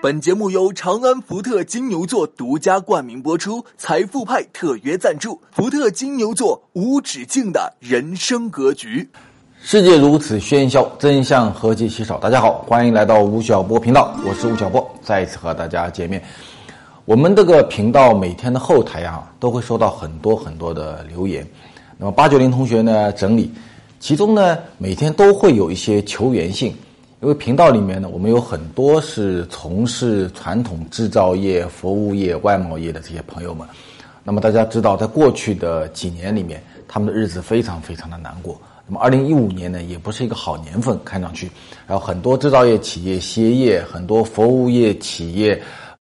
本节目由长安福特金牛座独家冠名播出，财富派特约赞助。福特金牛座无止境的人生格局。世界如此喧嚣，真相何其稀少。大家好，欢迎来到吴晓波频道，我是吴晓波，再一次和大家见面。我们这个频道每天的后台啊，都会收到很多很多的留言。那么八九零同学呢整理，其中呢每天都会有一些求援信。因为频道里面呢，我们有很多是从事传统制造业、服务业、外贸业的这些朋友们。那么大家知道，在过去的几年里面，他们的日子非常非常的难过。那么二零一五年呢，也不是一个好年份，看上去。然后很多制造业企业歇业，很多服务业企业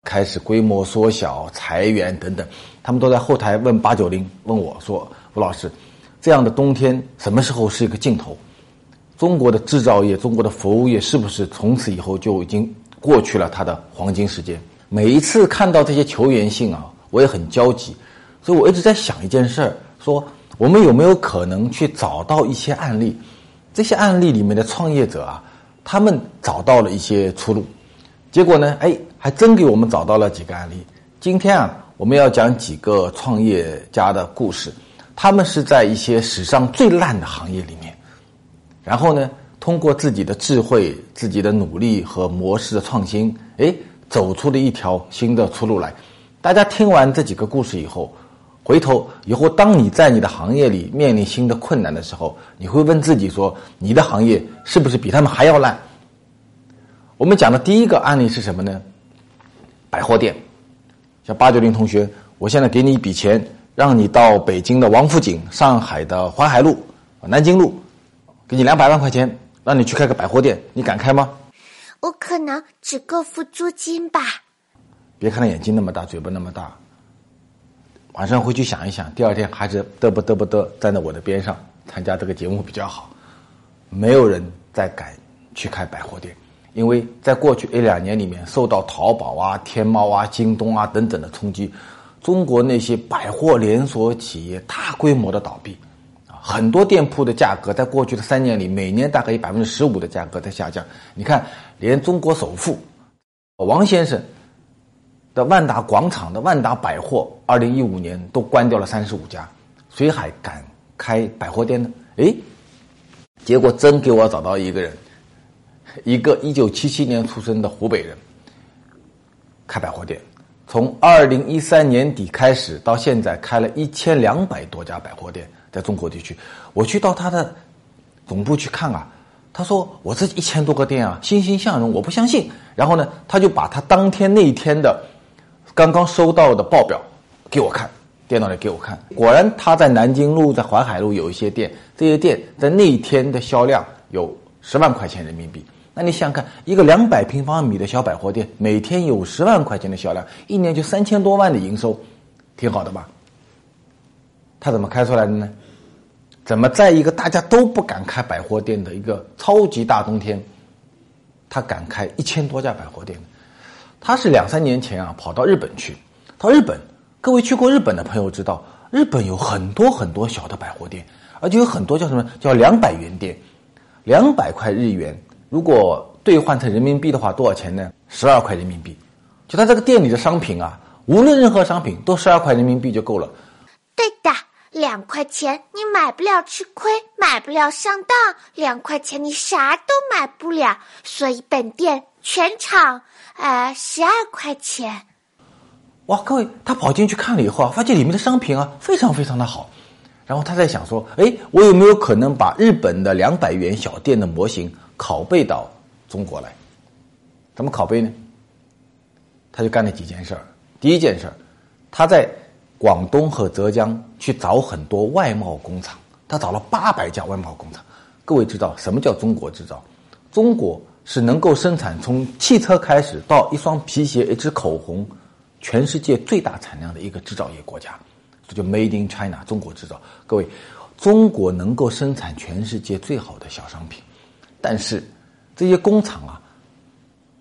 开始规模缩小、裁员等等。他们都在后台问八九零，问我说：“吴老师，这样的冬天什么时候是一个尽头？”中国的制造业、中国的服务业是不是从此以后就已经过去了它的黄金时间？每一次看到这些求援信啊，我也很焦急，所以我一直在想一件事儿：说我们有没有可能去找到一些案例？这些案例里面的创业者啊，他们找到了一些出路。结果呢，哎，还真给我们找到了几个案例。今天啊，我们要讲几个创业家的故事，他们是在一些史上最烂的行业里面。然后呢，通过自己的智慧、自己的努力和模式的创新，哎，走出了一条新的出路来。大家听完这几个故事以后，回头以后，当你在你的行业里面临新的困难的时候，你会问自己说：你的行业是不是比他们还要烂？我们讲的第一个案例是什么呢？百货店。像八九零同学，我现在给你一笔钱，让你到北京的王府井、上海的淮海路、南京路。给你两百万块钱，让你去开个百货店，你敢开吗？我可能只够付租金吧。别看他眼睛那么大，嘴巴那么大。晚上回去想一想，第二天还是嘚啵嘚啵嘚站在我的边上参加这个节目比较好。没有人再敢去开百货店，因为在过去一两年里面，受到淘宝啊、天猫啊、京东啊等等的冲击，中国那些百货连锁企业大规模的倒闭。很多店铺的价格在过去的三年里，每年大概有百分之十五的价格在下降。你看，连中国首富王先生的万达广场的万达百货，二零一五年都关掉了三十五家，谁还敢开百货店呢？哎，结果真给我找到一个人，一个一九七七年出生的湖北人，开百货店，从二零一三年底开始到现在，开了一千两百多家百货店。在中国地区，我去到他的总部去看啊，他说我这一千多个店啊，欣欣向荣，我不相信。然后呢，他就把他当天那一天的刚刚收到的报表给我看，电脑里给我看。果然他在南京路、在淮海路有一些店，这些店在那一天的销量有十万块钱人民币。那你想想看，一个两百平方米的小百货店，每天有十万块钱的销量，一年就三千多万的营收，挺好的吧？他怎么开出来的呢？怎么在一个大家都不敢开百货店的一个超级大冬天，他敢开一千多家百货店？他是两三年前啊跑到日本去，到日本，各位去过日本的朋友知道，日本有很多很多小的百货店，而且有很多叫什么叫两百元店，两百块日元，如果兑换成人民币的话，多少钱呢？十二块人民币。就他这个店里的商品啊，无论任何商品都十二块人民币就够了。对的。两块钱你买不了吃亏，买不了上当，两块钱你啥都买不了，所以本店全场呃十二块钱。哇，各位，他跑进去看了以后啊，发现里面的商品啊非常非常的好，然后他在想说，哎，我有没有可能把日本的两百元小店的模型拷贝到中国来？怎么拷贝呢？他就干了几件事儿。第一件事儿，他在。广东和浙江去找很多外贸工厂，他找了八百家外贸工厂。各位知道什么叫中国制造？中国是能够生产从汽车开始到一双皮鞋、一支口红，全世界最大产量的一个制造业国家，这就 Made in China，中国制造。各位，中国能够生产全世界最好的小商品，但是这些工厂啊，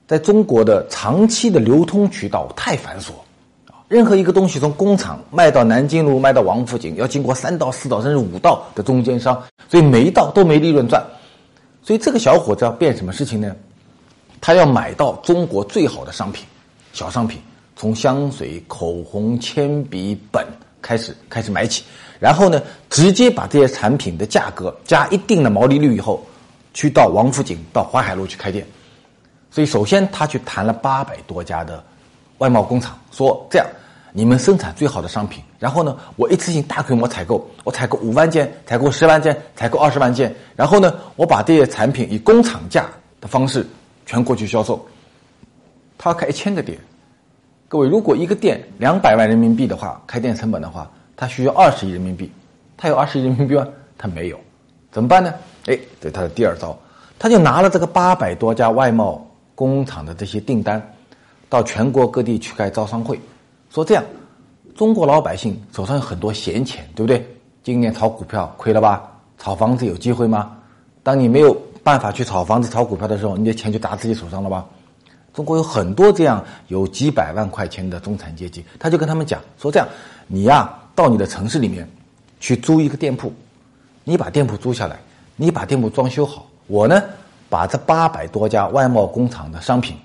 在中国的长期的流通渠道太繁琐。任何一个东西从工厂卖到南京路、卖到王府井，要经过三道、四道甚至五道的中间商，所以每一道都没利润赚。所以这个小伙子要变什么事情呢？他要买到中国最好的商品，小商品，从香水、口红、铅笔、本开始开始买起，然后呢，直接把这些产品的价格加一定的毛利率以后，去到王府井、到淮海路去开店。所以首先他去谈了八百多家的。外贸工厂说：“这样，你们生产最好的商品，然后呢，我一次性大规模采购，我采购五万件，采购十万件，采购二十万件，然后呢，我把这些产品以工厂价的方式全国去销售。他要开一千个店，各位，如果一个店两百万人民币的话，开店成本的话，他需要二十亿人民币，他有二十亿人民币吗？他没有，怎么办呢？哎，这是他的第二招，他就拿了这个八百多家外贸工厂的这些订单。”到全国各地去开招商会，说这样，中国老百姓手上有很多闲钱，对不对？今年炒股票亏了吧？炒房子有机会吗？当你没有办法去炒房子、炒股票的时候，你的钱就砸自己手上了吧？中国有很多这样有几百万块钱的中产阶级，他就跟他们讲说：这样，你呀，到你的城市里面去租一个店铺，你把店铺租下来，你把店铺装修好，我呢，把这八百多家外贸工厂的商品。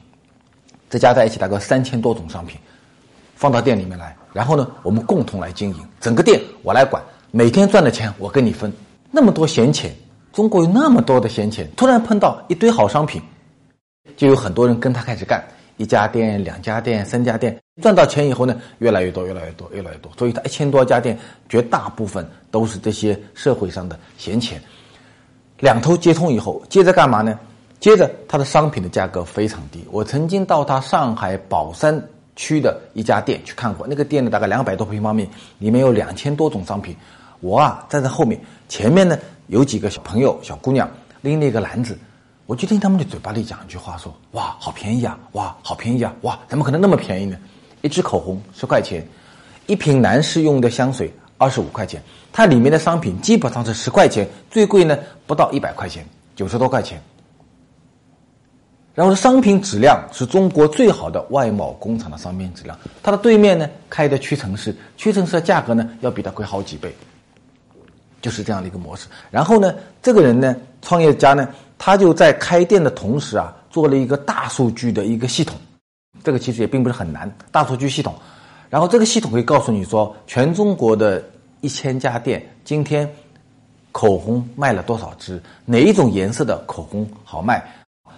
再加在一起，大概三千多种商品，放到店里面来，然后呢，我们共同来经营整个店，我来管，每天赚的钱我跟你分。那么多闲钱，中国有那么多的闲钱，突然碰到一堆好商品，就有很多人跟他开始干，一家店、两家店、三家店，赚到钱以后呢，越来越多，越来越多，越来越多。所以，他一千多家店，绝大部分都是这些社会上的闲钱。两头接通以后，接着干嘛呢？接着，它的商品的价格非常低。我曾经到他上海宝山区的一家店去看过，那个店呢大概两百多平方米，里面有两千多种商品。我啊站在后面，前面呢有几个小朋友、小姑娘拎了一个篮子，我就听他们的嘴巴里讲一句话说：“哇，好便宜啊！哇，好便宜啊！哇，怎么可能那么便宜呢？一支口红十块钱，一瓶男士用的香水二十五块钱，它里面的商品基本上是十块钱，最贵呢不到一百块钱，九十多块钱。”然后商品质量是中国最好的外贸工厂的商品质量，它的对面呢开的屈臣氏，屈臣氏的价格呢要比它贵好几倍，就是这样的一个模式。然后呢，这个人呢，创业家呢，他就在开店的同时啊，做了一个大数据的一个系统，这个其实也并不是很难，大数据系统。然后这个系统会告诉你说，全中国的一千家店今天口红卖了多少支，哪一种颜色的口红好卖。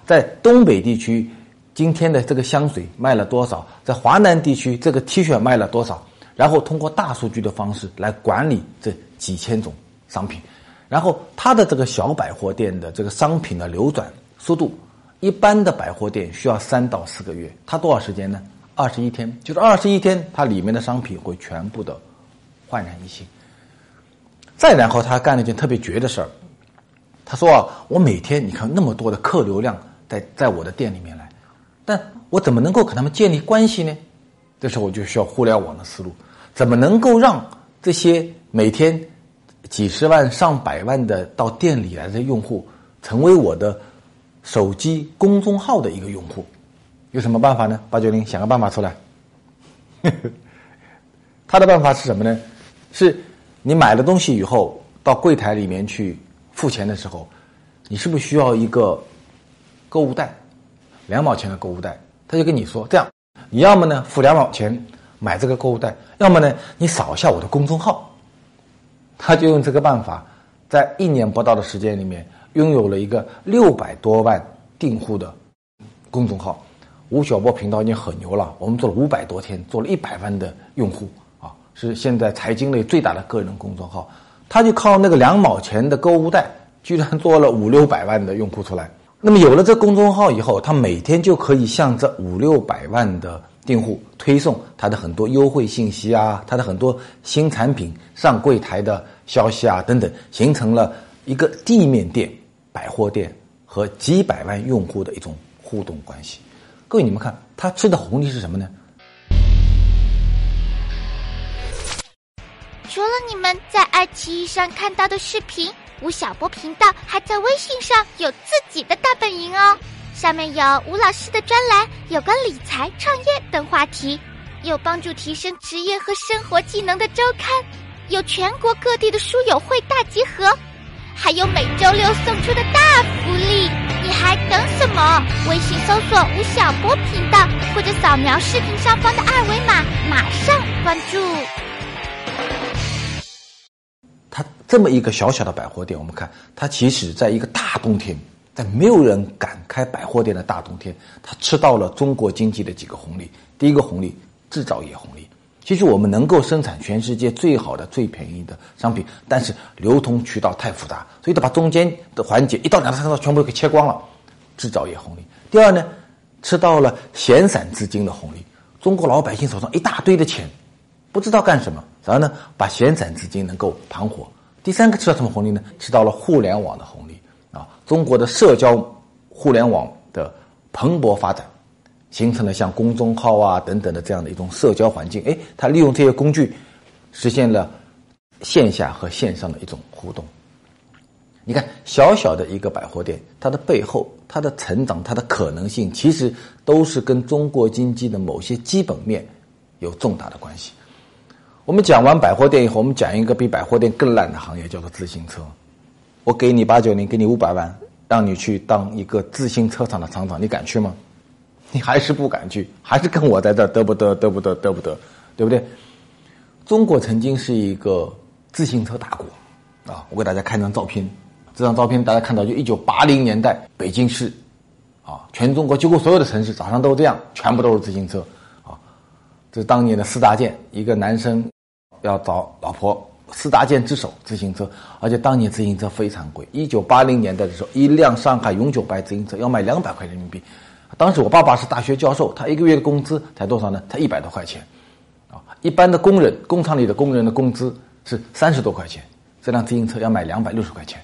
在东北地区，今天的这个香水卖了多少？在华南地区，这个 T 恤卖了多少？然后通过大数据的方式来管理这几千种商品，然后他的这个小百货店的这个商品的流转速度，一般的百货店需要三到四个月，他多少时间呢？二十一天，就是二十一天，它里面的商品会全部的焕然一新。再然后，他干了一件特别绝的事儿，他说啊，我每天你看那么多的客流量。在在我的店里面来，但我怎么能够跟他们建立关系呢？这时候我就需要互联网的思路，怎么能够让这些每天几十万上百万的到店里来的用户，成为我的手机公众号的一个用户？有什么办法呢？八九零想个办法出来。他的办法是什么呢？是你买了东西以后到柜台里面去付钱的时候，你是不是需要一个？购物袋，两毛钱的购物袋，他就跟你说：这样，你要么呢付两毛钱买这个购物袋，要么呢你扫一下我的公众号。他就用这个办法，在一年不到的时间里面，拥有了一个六百多万订户的公众号。吴晓波频道已经很牛了，我们做了五百多天，做了一百万的用户啊，是现在财经类最大的个人公众号。他就靠那个两毛钱的购物袋，居然做了五六百万的用户出来。那么有了这公众号以后，他每天就可以向这五六百万的订户推送他的很多优惠信息啊，他的很多新产品上柜台的消息啊等等，形成了一个地面店、百货店和几百万用户的一种互动关系。各位，你们看，他吃的红利是什么呢？除了你们在爱奇艺上看到的视频，吴晓波频道还在微信上有自己的大本营哦。上面有吴老师的专栏，有关理财、创业等话题，有帮助提升职业和生活技能的周刊，有全国各地的书友会大集合，还有每周六送出的大福利。你还等什么？微信搜索吴晓波频道，或者扫描视频上方的二维码，马上关注。这么一个小小的百货店，我们看它其实在一个大冬天，在没有人敢开百货店的大冬天，它吃到了中国经济的几个红利。第一个红利，制造业红利。其实我们能够生产全世界最好的、最便宜的商品，但是流通渠道太复杂，所以它把中间的环节一到两到三到全部都给切光了。制造业红利。第二呢，吃到了闲散资金的红利。中国老百姓手上一大堆的钱。不知道干什么，然后呢，把闲散资金能够盘活。第三个吃到什么红利呢？吃到了互联网的红利啊！中国的社交互联网的蓬勃发展，形成了像公众号啊等等的这样的一种社交环境。哎，它利用这些工具，实现了线下和线上的一种互动。你看，小小的一个百货店，它的背后，它的成长，它的可能性，其实都是跟中国经济的某些基本面有重大的关系。我们讲完百货店以后，我们讲一个比百货店更烂的行业，叫做自行车。我给你八九零，给你五百万，让你去当一个自行车厂的厂长，你敢去吗？你还是不敢去，还是跟我在这嘚不嘚，嘚不嘚，嘚不嘚，对不对？中国曾经是一个自行车大国啊！我给大家看张照片，这张照片大家看到，就一九八零年代北京市啊，全中国几乎所有的城市早上都这样，全部都是自行车啊。这是当年的四大件，一个男生。要找老婆，四大件之首自行车，而且当年自行车非常贵。一九八零年代的时候，一辆上海永久牌自行车要卖两百块人民币。当时我爸爸是大学教授，他一个月的工资才多少呢？才一百多块钱。啊，一般的工人，工厂里的工人的工资是三十多块钱，这辆自行车要卖两百六十块钱，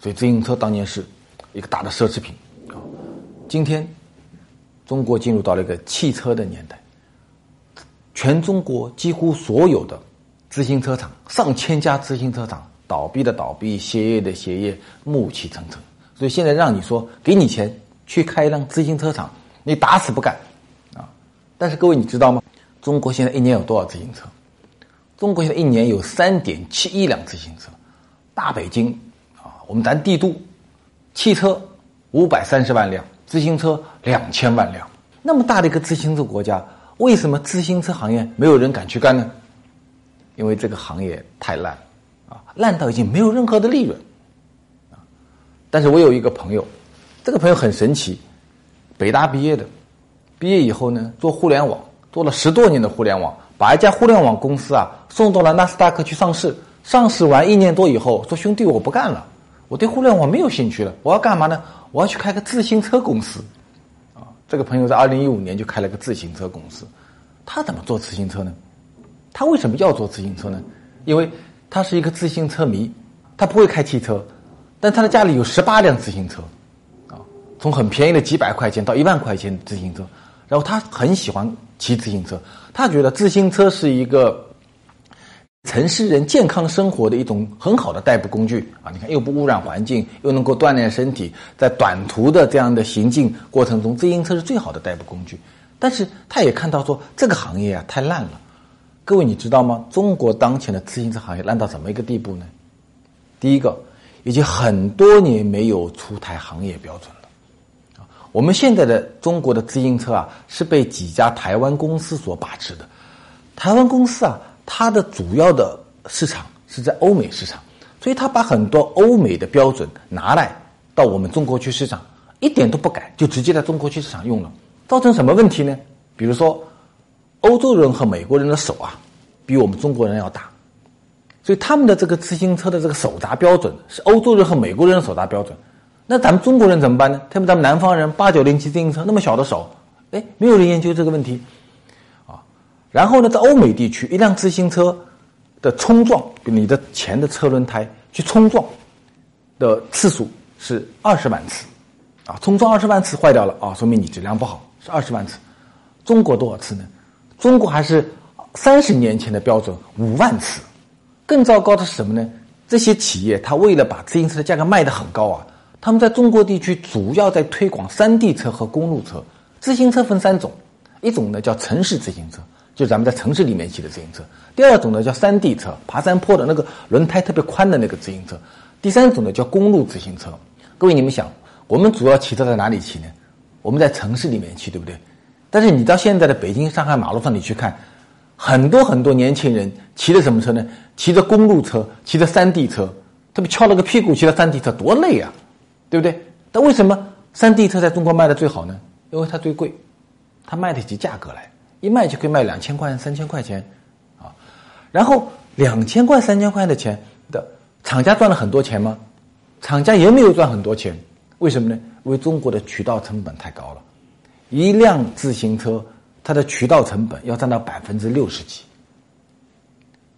所以自行车当年是一个大的奢侈品。啊，今天中国进入到了一个汽车的年代，全中国几乎所有的。自行车厂上千家自行车厂倒闭的倒闭，歇业的歇业，暮气沉沉。所以现在让你说给你钱去开一辆自行车厂，你打死不干啊！但是各位你知道吗？中国现在一年有多少自行车？中国现在一年有三点七亿辆自行车。大北京啊，我们咱帝都，汽车五百三十万辆，自行车两千万辆。那么大的一个自行车国家，为什么自行车行业没有人敢去干呢？因为这个行业太烂，啊，烂到已经没有任何的利润，啊，但是我有一个朋友，这个朋友很神奇，北大毕业的，毕业以后呢，做互联网，做了十多年的互联网，把一家互联网公司啊送到了纳斯达克去上市，上市完一年多以后，说兄弟我不干了，我对互联网没有兴趣了，我要干嘛呢？我要去开个自行车公司，啊，这个朋友在二零一五年就开了个自行车公司，他怎么做自行车呢？他为什么要做自行车呢？因为他是一个自行车迷，他不会开汽车，但他的家里有十八辆自行车，啊，从很便宜的几百块钱到一万块钱的自行车，然后他很喜欢骑自行车，他觉得自行车是一个城市人健康生活的一种很好的代步工具啊！你看，又不污染环境，又能够锻炼身体，在短途的这样的行进过程中，自行车是最好的代步工具。但是他也看到说，这个行业啊太烂了。各位，你知道吗？中国当前的自行车行业烂到什么一个地步呢？第一个，已经很多年没有出台行业标准了。啊，我们现在的中国的自行车啊，是被几家台湾公司所把持的。台湾公司啊，它的主要的市场是在欧美市场，所以它把很多欧美的标准拿来到我们中国区市场，一点都不改，就直接在中国区市场用了，造成什么问题呢？比如说。欧洲人和美国人的手啊，比我们中国人要大，所以他们的这个自行车的这个手闸标准是欧洲人和美国人的手闸标准。那咱们中国人怎么办呢？特别咱们南方人八九零骑自行车那么小的手，哎，没有人研究这个问题啊。然后呢，在欧美地区，一辆自行车的冲撞，你的前的车轮胎去冲撞的次数是二十万次啊，冲撞二十万次坏掉了啊，说明你质量不好，是二十万次。中国多少次呢？中国还是三十年前的标准五万次。更糟糕的是什么呢？这些企业它为了把自行车的价格卖得很高啊，他们在中国地区主要在推广山地车和公路车。自行车分三种，一种呢叫城市自行车，就咱们在城市里面骑的自行车；第二种呢叫山地车，爬山坡的那个轮胎特别宽的那个自行车；第三种呢叫公路自行车。各位，你们想，我们主要骑车在哪里骑呢？我们在城市里面骑，对不对？但是你到现在的北京、上海马路上你去看，很多很多年轻人骑的什么车呢？骑着公路车，骑着山地车，特别翘了个屁股骑着山地车，多累啊，对不对？但为什么山地车在中国卖的最好呢？因为它最贵，它卖得起价格来，一卖就可以卖两千块、三千块钱，啊，然后两千块、三千块的钱的厂家赚了很多钱吗？厂家也没有赚很多钱，为什么呢？因为中国的渠道成本太高了，一辆自行车它的渠道成本要占到百分之六十几，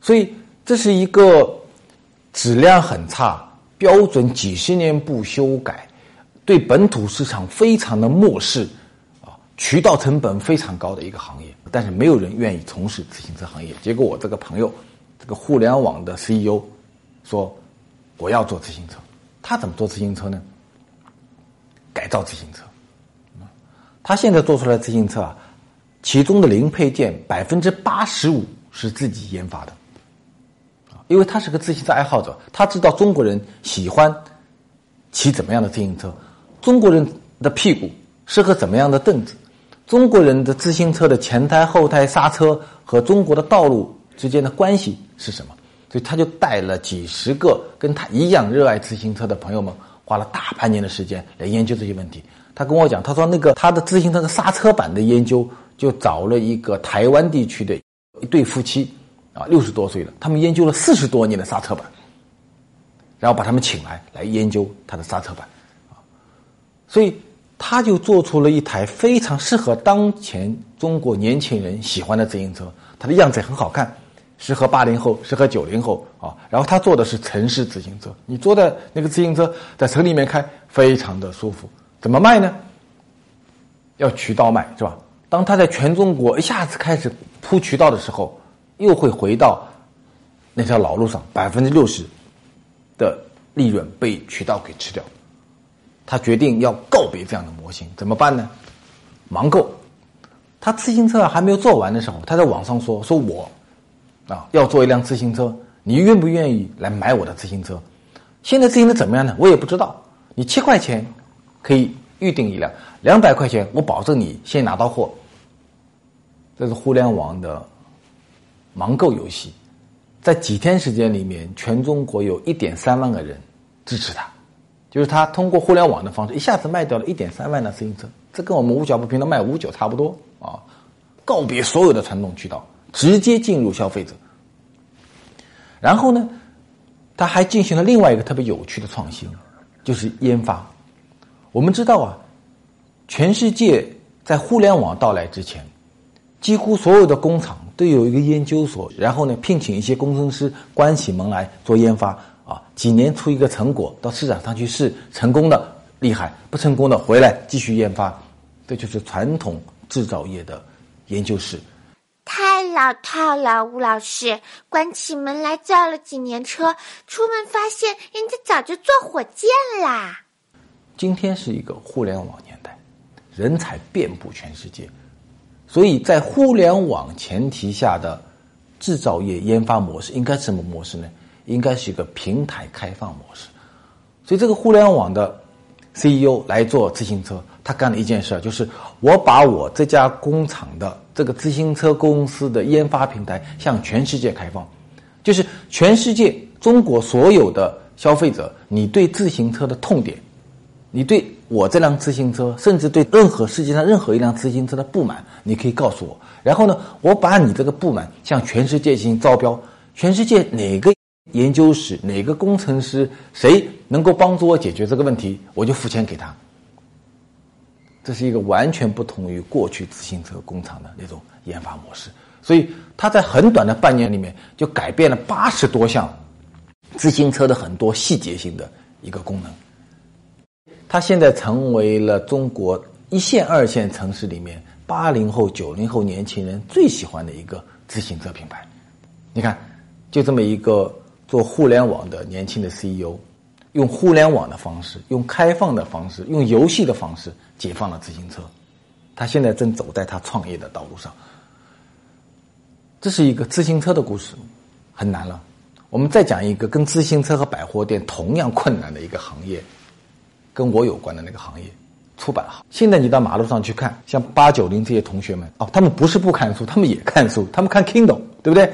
所以这是一个质量很差、标准几十年不修改、对本土市场非常的漠视啊、渠道成本非常高的一个行业。但是没有人愿意从事自行车行业。结果我这个朋友，这个互联网的 CEO 说我要做自行车。他怎么做自行车呢？改造自行车。他现在做出来的自行车啊，其中的零配件百分之八十五是自己研发的。啊，因为他是个自行车爱好者，他知道中国人喜欢骑怎么样的自行车，中国人的屁股适合怎么样的凳子，中国人的自行车的前胎、后胎、刹车和中国的道路之间的关系是什么？所以他就带了几十个跟他一样热爱自行车的朋友们，花了大半年的时间来研究这些问题。他跟我讲，他说那个他的自行车的刹车板的研究，就找了一个台湾地区的一对夫妻，啊，六十多岁了，他们研究了四十多年的刹车板，然后把他们请来来研究他的刹车板，啊，所以他就做出了一台非常适合当前中国年轻人喜欢的自行车，它的样子也很好看。适合八零后，适合九零后啊。然后他坐的是城市自行车，你坐在那个自行车在城里面开，非常的舒服。怎么卖呢？要渠道卖是吧？当他在全中国一下子开始铺渠道的时候，又会回到那条老路上，百分之六十的利润被渠道给吃掉。他决定要告别这样的模型，怎么办呢？盲购。他自行车还没有做完的时候，他在网上说：“说我。”啊，要做一辆自行车，你愿不愿意来买我的自行车？现在自行车怎么样呢？我也不知道。你七块钱可以预定一辆，两百块钱我保证你先拿到货。这是互联网的盲购游戏，在几天时间里面，全中国有一点三万个人支持他，就是他通过互联网的方式一下子卖掉了一点三万辆自行车，这跟我们五角不平的卖五九差不多啊！告别所有的传统渠道。直接进入消费者，然后呢，他还进行了另外一个特别有趣的创新，就是研发。我们知道啊，全世界在互联网到来之前，几乎所有的工厂都有一个研究所，然后呢，聘请一些工程师关起门来做研发啊，几年出一个成果到市场上去试，成功的厉害，不成功的回来继续研发，这就是传统制造业的研究室。太老套了，吴老师关起门来造了几年车，出门发现人家早就坐火箭啦。今天是一个互联网年代，人才遍布全世界，所以在互联网前提下的制造业研发模式应该什么模式呢？应该是一个平台开放模式。所以这个互联网的 CEO 来做自行车，他干了一件事，就是我把我这家工厂的。这个自行车公司的研发平台向全世界开放，就是全世界中国所有的消费者，你对自行车的痛点，你对我这辆自行车，甚至对任何世界上任何一辆自行车的不满，你可以告诉我。然后呢，我把你这个不满向全世界进行招标，全世界哪个研究室、哪个工程师，谁能够帮助我解决这个问题，我就付钱给他。这是一个完全不同于过去自行车工厂的那种研发模式，所以他在很短的半年里面就改变了八十多项自行车的很多细节性的一个功能。它现在成为了中国一线、二线城市里面八零后、九零后年轻人最喜欢的一个自行车品牌。你看，就这么一个做互联网的年轻的 CEO，用互联网的方式、用开放的方式、用游戏的方式解放了自行车。他现在正走在他创业的道路上。这是一个自行车的故事，很难了。我们再讲一个跟自行车和百货店同样困难的一个行业，跟我有关的那个行业，出版行。现在你到马路上去看，像八九零这些同学们哦，他们不是不看书，他们也看书，他们看 Kindle，对不对？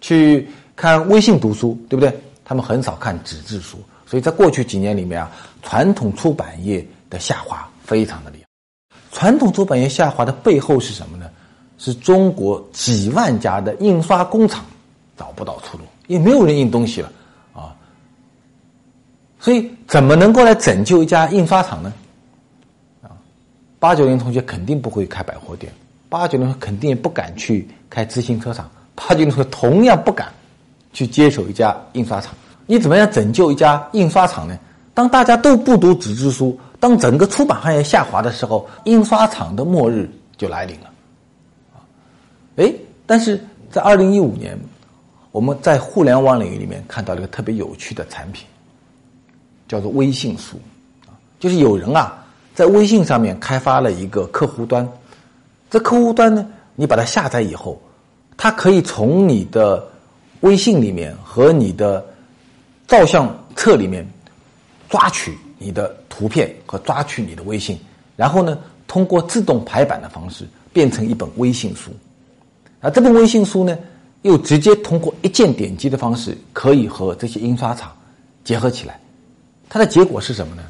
去看微信读书，对不对？他们很少看纸质书。所以在过去几年里面啊，传统出版业的下滑非常的厉害。传统出版业下滑的背后是什么呢？是中国几万家的印刷工厂找不到出路，也没有人印东西了。所以怎么能够来拯救一家印刷厂呢？啊，八九零同学肯定不会开百货店，八九零肯定也不敢去开自行车厂，八九零同学同样不敢去接手一家印刷厂。你怎么样拯救一家印刷厂呢？当大家都不读纸质书，当整个出版行业下滑的时候，印刷厂的末日就来临了。啊哎，但是在二零一五年，我们在互联网领域里面看到了一个特别有趣的产品，叫做微信书，啊，就是有人啊在微信上面开发了一个客户端，这客户端呢，你把它下载以后，它可以从你的微信里面和你的照相册里面抓取你的图片和抓取你的微信，然后呢，通过自动排版的方式变成一本微信书。而这本微信书呢，又直接通过一键点击的方式，可以和这些印刷厂结合起来。它的结果是什么呢？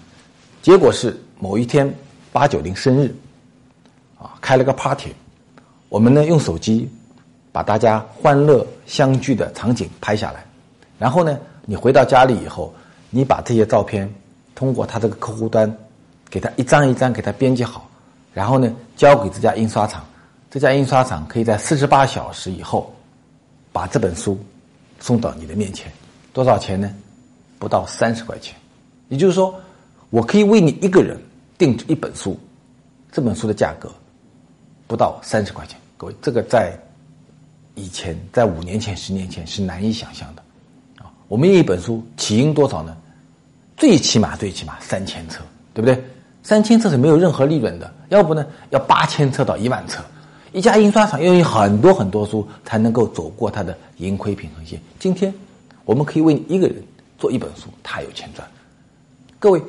结果是某一天八九零生日，啊，开了个 party，我们呢用手机把大家欢乐相聚的场景拍下来，然后呢，你回到家里以后，你把这些照片通过他这个客户端，给他一张一张给他编辑好，然后呢交给这家印刷厂。这家印刷厂可以在四十八小时以后，把这本书送到你的面前，多少钱呢？不到三十块钱。也就是说，我可以为你一个人定制一本书，这本书的价格不到三十块钱。各位，这个在以前，在五年前、十年前是难以想象的啊。我们一本书起印多少呢？最起码最起码三千册，对不对？三千册是没有任何利润的，要不呢要八千册到一万册。一家印刷厂要用很多很多书才能够走过它的盈亏平衡线。今天，我们可以为你一个人做一本书，他有钱赚。各位，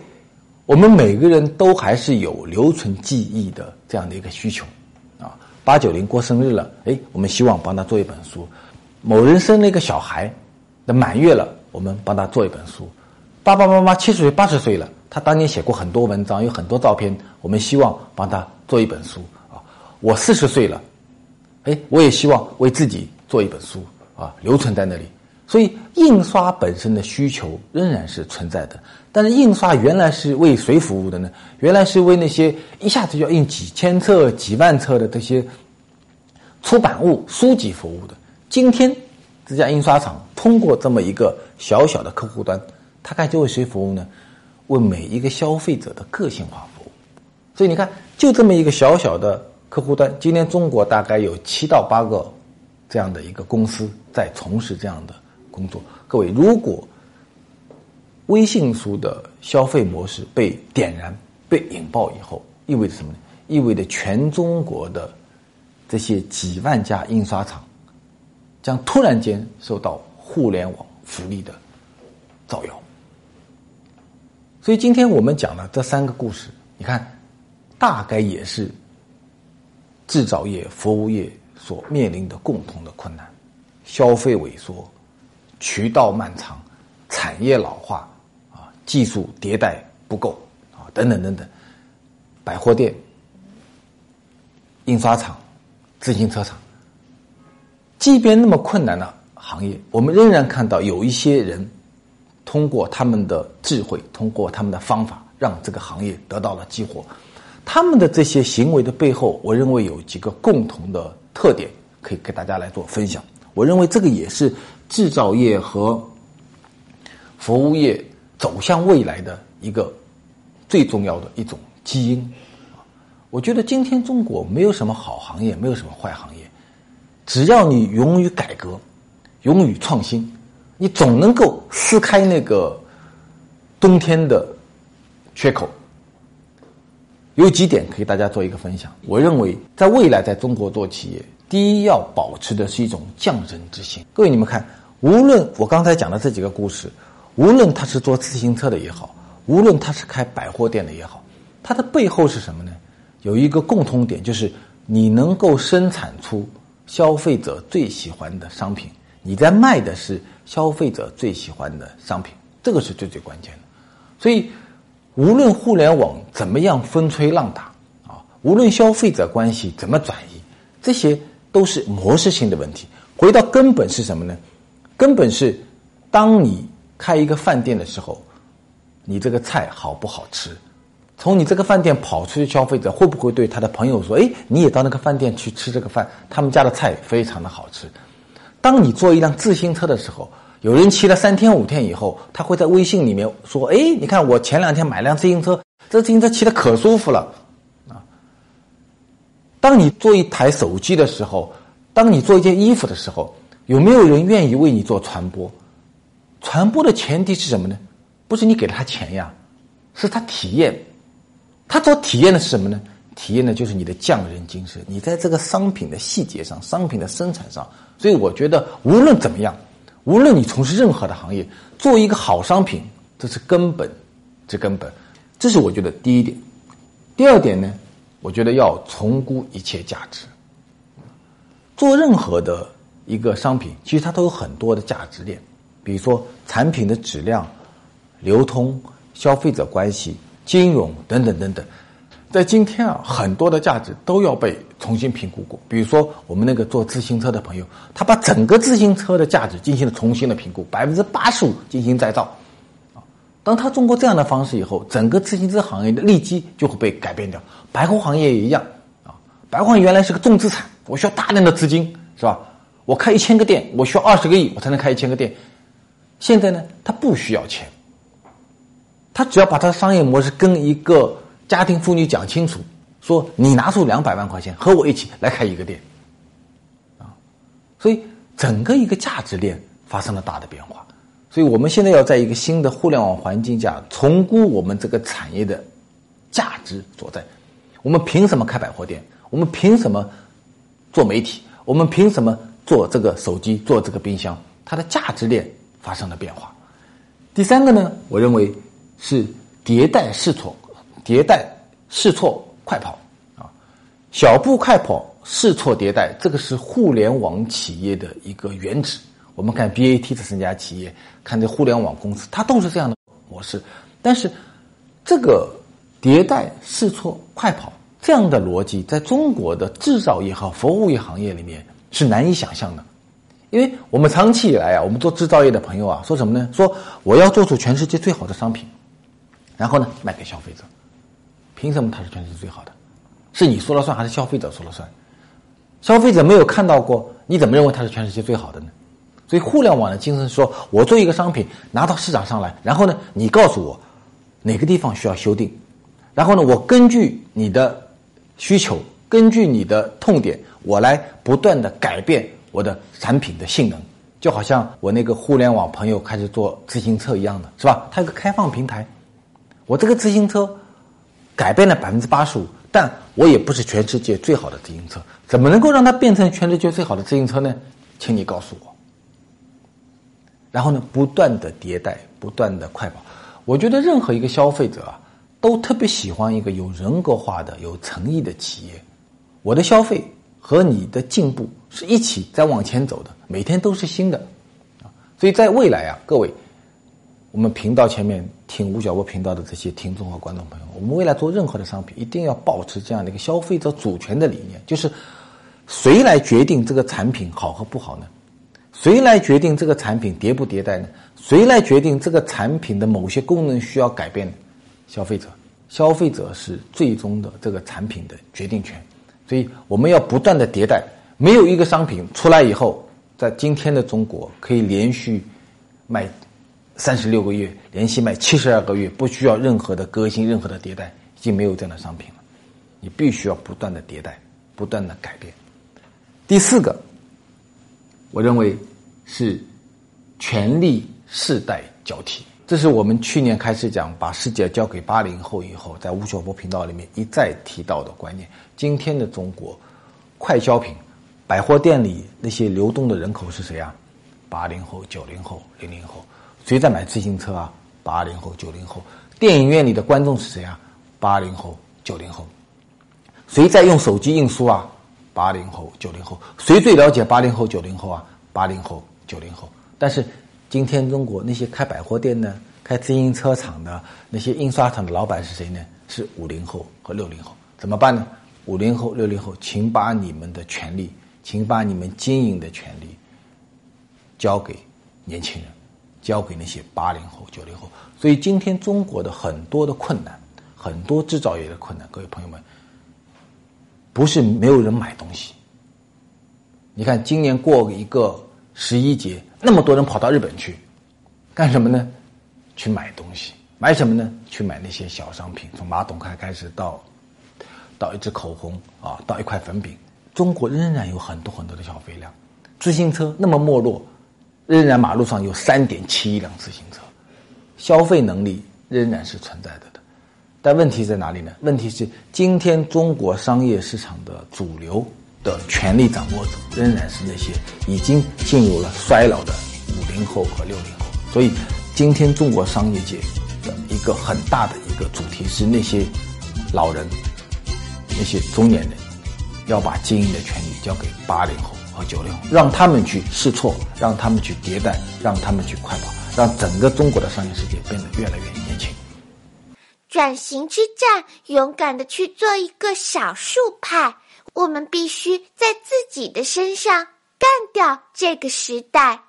我们每个人都还是有留存记忆的这样的一个需求啊。八九零过生日了，哎，我们希望帮他做一本书。某人生了一个小孩，那满月了，我们帮他做一本书。爸爸妈妈七十岁、八十岁了，他当年写过很多文章，有很多照片，我们希望帮他做一本书啊。我四十岁了，哎，我也希望为自己做一本书啊，留存在那里。所以，印刷本身的需求仍然是存在的。但是，印刷原来是为谁服务的呢？原来是为那些一下子就要印几千册、几万册的这些出版物、书籍服务的。今天，这家印刷厂通过这么一个小小的客户端，它该就为谁服务呢？为每一个消费者的个性化服务。所以，你看，就这么一个小小的。客户端，今天中国大概有七到八个这样的一个公司在从事这样的工作。各位，如果微信书的消费模式被点燃、被引爆以后，意味着什么呢？意味着全中国的这些几万家印刷厂将突然间受到互联网福利的造谣。所以，今天我们讲的这三个故事，你看，大概也是。制造业、服务业所面临的共同的困难：消费萎缩、渠道漫长、产业老化、技术迭代不够啊等等等等。百货店、印刷厂、自行车厂，即便那么困难的行业，我们仍然看到有一些人通过他们的智慧，通过他们的方法，让这个行业得到了激活。他们的这些行为的背后，我认为有几个共同的特点，可以给大家来做分享。我认为这个也是制造业和服务业走向未来的一个最重要的一种基因。我觉得今天中国没有什么好行业，没有什么坏行业，只要你勇于改革，勇于创新，你总能够撕开那个冬天的缺口。有几点可以大家做一个分享。我认为，在未来在中国做企业，第一要保持的是一种匠人之心。各位，你们看，无论我刚才讲的这几个故事，无论他是做自行车的也好，无论他是开百货店的也好，它的背后是什么呢？有一个共通点，就是你能够生产出消费者最喜欢的商品，你在卖的是消费者最喜欢的商品，这个是最最关键的。所以。无论互联网怎么样风吹浪打啊，无论消费者关系怎么转移，这些都是模式性的问题。回到根本是什么呢？根本是，当你开一个饭店的时候，你这个菜好不好吃？从你这个饭店跑出去，消费者会不会对他的朋友说：“哎，你也到那个饭店去吃这个饭，他们家的菜非常的好吃。”当你坐一辆自行车的时候。有人骑了三天五天以后，他会在微信里面说：“哎，你看我前两天买辆自行车，这自行车骑的可舒服了。”啊，当你做一台手机的时候，当你做一件衣服的时候，有没有人愿意为你做传播？传播的前提是什么呢？不是你给了他钱呀，是他体验。他所体验的是什么呢？体验的就是你的匠人精神。你在这个商品的细节上，商品的生产上。所以我觉得，无论怎么样。无论你从事任何的行业，做一个好商品，这是根本，这根本，这是我觉得第一点。第二点呢，我觉得要重估一切价值。做任何的一个商品，其实它都有很多的价值链，比如说产品的质量、流通、消费者关系、金融等等等等。在今天啊，很多的价值都要被重新评估过。比如说，我们那个做自行车的朋友，他把整个自行车的价值进行了重新的评估，百分之八十五进行再造。啊，当他通过这样的方式以后，整个自行车行业的利基就会被改变掉。百货行业也一样啊，百货原来是个重资产，我需要大量的资金，是吧？我开一千个店，我需要二十个亿，我才能开一千个店。现在呢，他不需要钱，他只要把他的商业模式跟一个。家庭妇女讲清楚，说你拿出两百万块钱和我一起来开一个店，啊，所以整个一个价值链发生了大的变化，所以我们现在要在一个新的互联网环境下重估我们这个产业的价值所在。我们凭什么开百货店？我们凭什么做媒体？我们凭什么做这个手机？做这个冰箱？它的价值链发生了变化。第三个呢，我认为是迭代试错。迭代、试错、快跑，啊，小步快跑、试错迭代，这个是互联网企业的一个原旨。我们看 BAT 这三家企业，看这互联网公司，它都是这样的模式。但是，这个迭代、试错、快跑这样的逻辑，在中国的制造业和服务业行业里面是难以想象的。因为我们长期以来啊，我们做制造业的朋友啊，说什么呢？说我要做出全世界最好的商品，然后呢，卖给消费者。凭什么它是全世界最好的？是你说了算还是消费者说了算？消费者没有看到过，你怎么认为它是全世界最好的呢？所以互联网的精神说，我做一个商品拿到市场上来，然后呢，你告诉我哪个地方需要修订，然后呢，我根据你的需求，根据你的痛点，我来不断的改变我的产品的性能，就好像我那个互联网朋友开始做自行车一样的是吧？它有个开放平台，我这个自行车。改变了百分之八十五，但我也不是全世界最好的自行车，怎么能够让它变成全世界最好的自行车呢？请你告诉我。然后呢，不断的迭代，不断的快跑。我觉得任何一个消费者啊，都特别喜欢一个有人格化的、有诚意的企业。我的消费和你的进步是一起在往前走的，每天都是新的啊。所以在未来啊，各位。我们频道前面听吴晓波频道的这些听众和观众朋友，我们未来做任何的商品，一定要保持这样的一个消费者主权的理念，就是谁来决定这个产品好和不好呢？谁来决定这个产品迭不迭代呢？谁来决定这个产品的某些功能需要改变？消费者，消费者是最终的这个产品的决定权，所以我们要不断的迭代。没有一个商品出来以后，在今天的中国可以连续卖。三十六个月，连续卖七十二个月，不需要任何的革新、任何的迭代，已经没有这样的商品了。你必须要不断的迭代，不断的改变。第四个，我认为是权力世代交替。这是我们去年开始讲，把世界交给八零后以后，在吴晓波频道里面一再提到的观念。今天的中国，快消品、百货店里那些流动的人口是谁啊？八零后、九零后、零零后。谁在买自行车啊？八零后、九零后。电影院里的观众是谁啊？八零后、九零后。谁在用手机印书啊？八零后、九零后。谁最了解八零后、九零后啊？八零后、九零后。但是。今天中国那些开百货店的、开自行车厂的、那些印刷厂的老板是谁呢？是五零后和六零后。怎么办呢？五零后、六零后，请把你们的权利，请把你们经营的权利交给年轻人，交给那些八零后、九零后。所以今天中国的很多的困难，很多制造业的困难，各位朋友们，不是没有人买东西。你看，今年过一个十一节。那么多人跑到日本去，干什么呢？去买东西，买什么呢？去买那些小商品，从马桶盖开始到，到一支口红啊，到一块粉饼。中国仍然有很多很多的消费量，自行车那么没落，仍然马路上有三点七亿辆自行车，消费能力仍然是存在的的。但问题在哪里呢？问题是今天中国商业市场的主流。的权力掌握者仍然是那些已经进入了衰老的五零后和六零后，所以今天中国商业界的一个很大的一个主题是那些老人、那些中年人要把经营的权利交给八零后和九零后，让他们去试错，让他们去迭代，让他们去快跑，让整个中国的商业世界变得越来越年轻。转型之战，勇敢的去做一个少数派。我们必须在自己的身上干掉这个时代。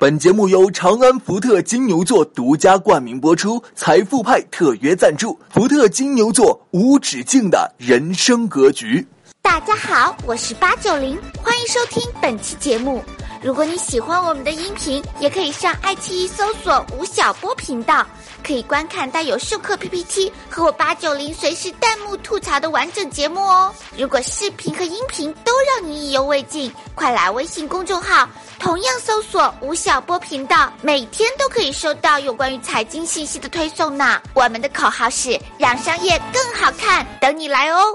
本节目由长安福特金牛座独家冠名播出，财富派特约赞助。福特金牛座无止境的人生格局。大家好，我是八九零，欢迎收听本期节目。如果你喜欢我们的音频，也可以上爱奇艺搜索吴晓波频道。可以观看带有授课 PPT 和我八九零随时弹幕吐槽的完整节目哦。如果视频和音频都让你意犹未尽，快来微信公众号，同样搜索吴晓波频道，每天都可以收到有关于财经信息的推送呢。我们的口号是让商业更好看，等你来哦。